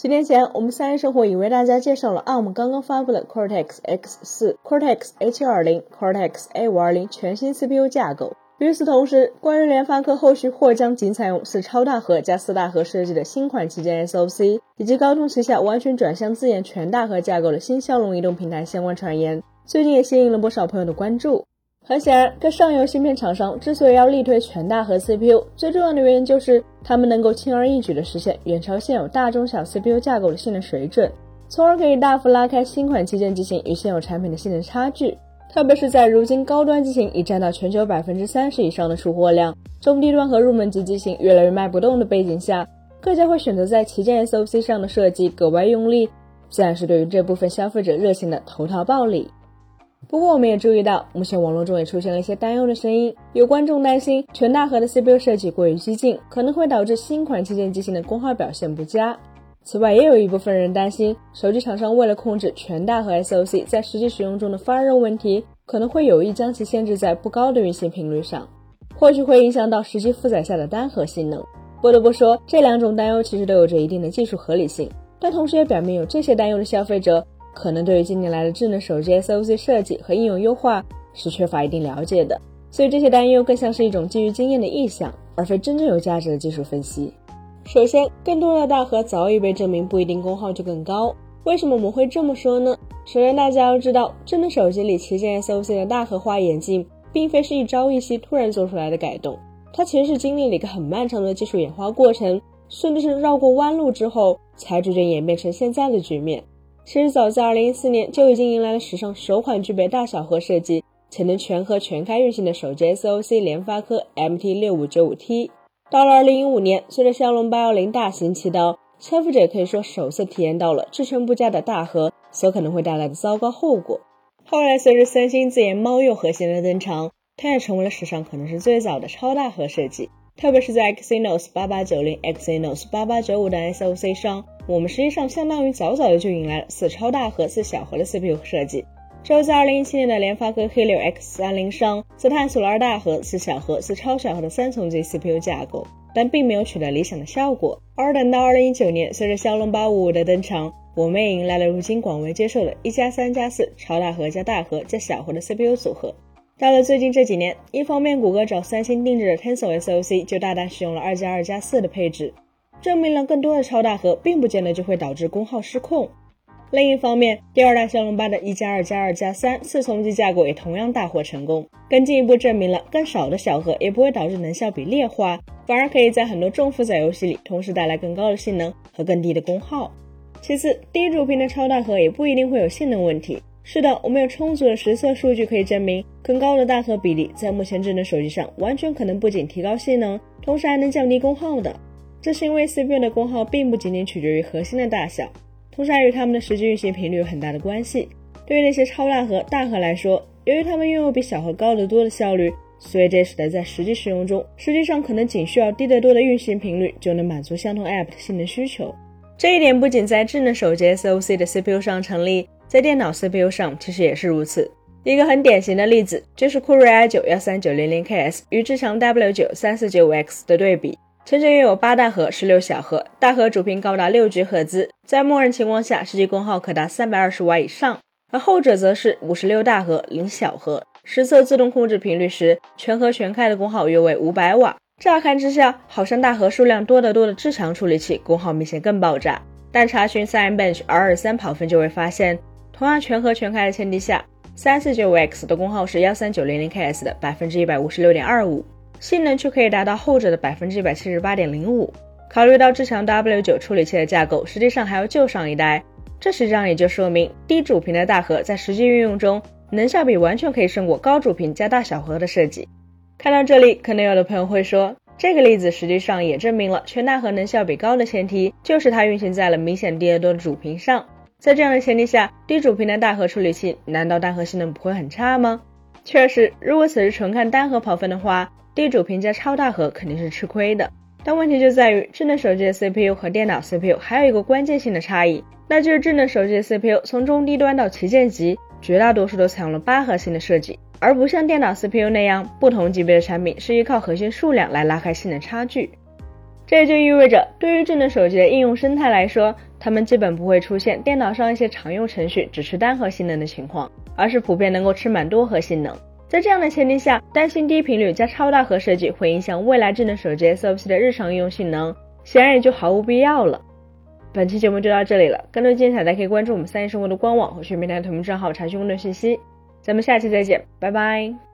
几年前，我们三生活已为大家介绍了 ARM 刚刚发布的 Cortex X4、Cortex A720、Cortex A520 全新 CPU 架构。与此同时，关于联发科后续或将仅采用四超大核加四大核设计的新款旗舰 SoC，以及高通旗下完全转向自研全大核架构的新骁龙移动平台相关传言，最近也吸引了不少朋友的关注。很显然，各上游芯片厂商之所以要力推全大核 CPU，最重要的原因就是他们能够轻而易举地实现远超现有大中小 CPU 架构的性能水准，从而可以大幅拉开新款旗舰机型与现有产品的性能差距。特别是在如今高端机型已占到全球百分之三十以上的出货量，中低端和入门级机型越来越卖不动的背景下，各家会选择在旗舰 SoC 上的设计格外用力，自然是对于这部分消费者热情的投桃报李。不过，我们也注意到，目前网络中也出现了一些担忧的声音。有观众担心，全大核的 CPU 设计过于激进，可能会导致新款旗舰机型的功耗表现不佳。此外，也有一部分人担心，手机厂商为了控制全大核 SoC 在实际使用中的发热问题，可能会有意将其限制在不高的运行频率上，或许会影响到实际负载下的单核性能。不得不说，这两种担忧其实都有着一定的技术合理性，但同时也表明有这些担忧的消费者。可能对于近年来的智能手机 SoC 设计和应用优化是缺乏一定了解的，所以这些担忧更像是一种基于经验的臆想，而非真正有价值的技术分析。首先，更多的大核早已被证明不一定功耗就更高。为什么我们会这么说呢？首先，大家要知道，智能手机里旗舰 SoC 的大核化眼镜，并非是一朝一夕突然做出来的改动，它其实是经历了一个很漫长的技术演化过程，甚至是绕过弯路之后，才逐渐演变成现在的局面。其实早在2014年就已经迎来了史上首款具备大小核设计且能全核全开运行的手机 SoC—— 联发科 MT6595T。到了2015年，随着骁龙810大行其道，消费者可以说首次体验到了支撑不佳的大核所可能会带来的糟糕后果。后来，随着三星自研猫鼬核心的登场，它也成为了史上可能是最早的超大核设计。特别是在 Exynos 8890、Exynos 8895的 SoC 上，我们实际上相当于早早的就迎来了四超大核、四小核的 CPU 设计。之后在2017年的联发科 Helio X30 上，则探索了二大核、四小核、四超小核的三重级 CPU 架构，但并没有取得理想的效果。而等到2019年，随着骁龙855的登场，我们也迎来了如今广为接受的一加三加四超大核加大核加小核的 CPU 组合。到了最近这几年，一方面谷歌找三星定制的 Tensor SoC 就大胆使用了二加二加四的配置，证明了更多的超大核并不见得就会导致功耗失控。另一方面，第二代骁龙八的一加二加二加三四重级架构也同样大获成功，更进一步证明了更少的小核也不会导致能效比劣化，反而可以在很多重负载游戏里同时带来更高的性能和更低的功耗。其次，低主频的超大核也不一定会有性能问题。是的，我们有充足的实测数据可以证明，更高的大核比例在目前智能手机上完全可能不仅提高性能，同时还能降低功耗的。这是因为 CPU 的功耗并不仅仅取决于核心的大小，同时还与它们的实际运行频率有很大的关系。对于那些超大核、大核来说，由于它们拥有比小核高得多的效率，所以这使得在实际使用中，实际上可能仅需要低得多的运行频率就能满足相同 App 的性能需求。这一点不仅在智能手机 SoC 的 CPU 上成立。在电脑 CPU 上其实也是如此。一个很典型的例子就是酷睿 i9 幺三九零零 KS 与至强 W9 三四九五 X 的对比，前者拥有八大核、十六小核，大核主频高达六 G 赫兹，在默认情况下实际功耗可达三百二十瓦以上；而后者则是五十六大核、零小核，实测自动控制频率时，全核全开的功耗约为五百瓦。乍看之下，好像大核数量多得多的至强处理器功耗明显更爆炸，但查询 Cinebench R 二三跑分就会发现。同样全核全开的前提下，三四九五 X 的功耗是幺三九零零 KS 的百分之一百五十六点二五，性能却可以达到后者的百分之一百七十八点零五。考虑到至强 W 九处理器的架构实际上还要旧上一代，这实际上也就说明低主频的大核在实际运用中能效比完全可以胜过高主频加大小核的设计。看到这里，可能有的朋友会说，这个例子实际上也证明了全大核能效比高的前提就是它运行在了明显低得多的主频上。在这样的前提下，低主频的大核处理器难道单核性能不会很差吗？确实，如果此时纯看单核跑分的话，业主评价超大核肯定是吃亏的。但问题就在于，智能手机的 CPU 和电脑 CPU 还有一个关键性的差异，那就是智能手机的 CPU 从中低端到旗舰级，绝大多数都采用了八核心的设计，而不像电脑 CPU 那样，不同级别的产品是依靠核心数量来拉开性能差距。这也就意味着，对于智能手机的应用生态来说，它们基本不会出现电脑上一些常用程序只吃单核性能的情况，而是普遍能够吃满多核性能。在这样的前提下，担心低频率加超大核设计会影响未来智能手机 SoC 的日常应用性能，显然也就毫无必要了。本期节目就到这里了，更多精彩大家可以关注我们三叶生活的官网和全平台同名账号查询更多信息。咱们下期再见，拜拜。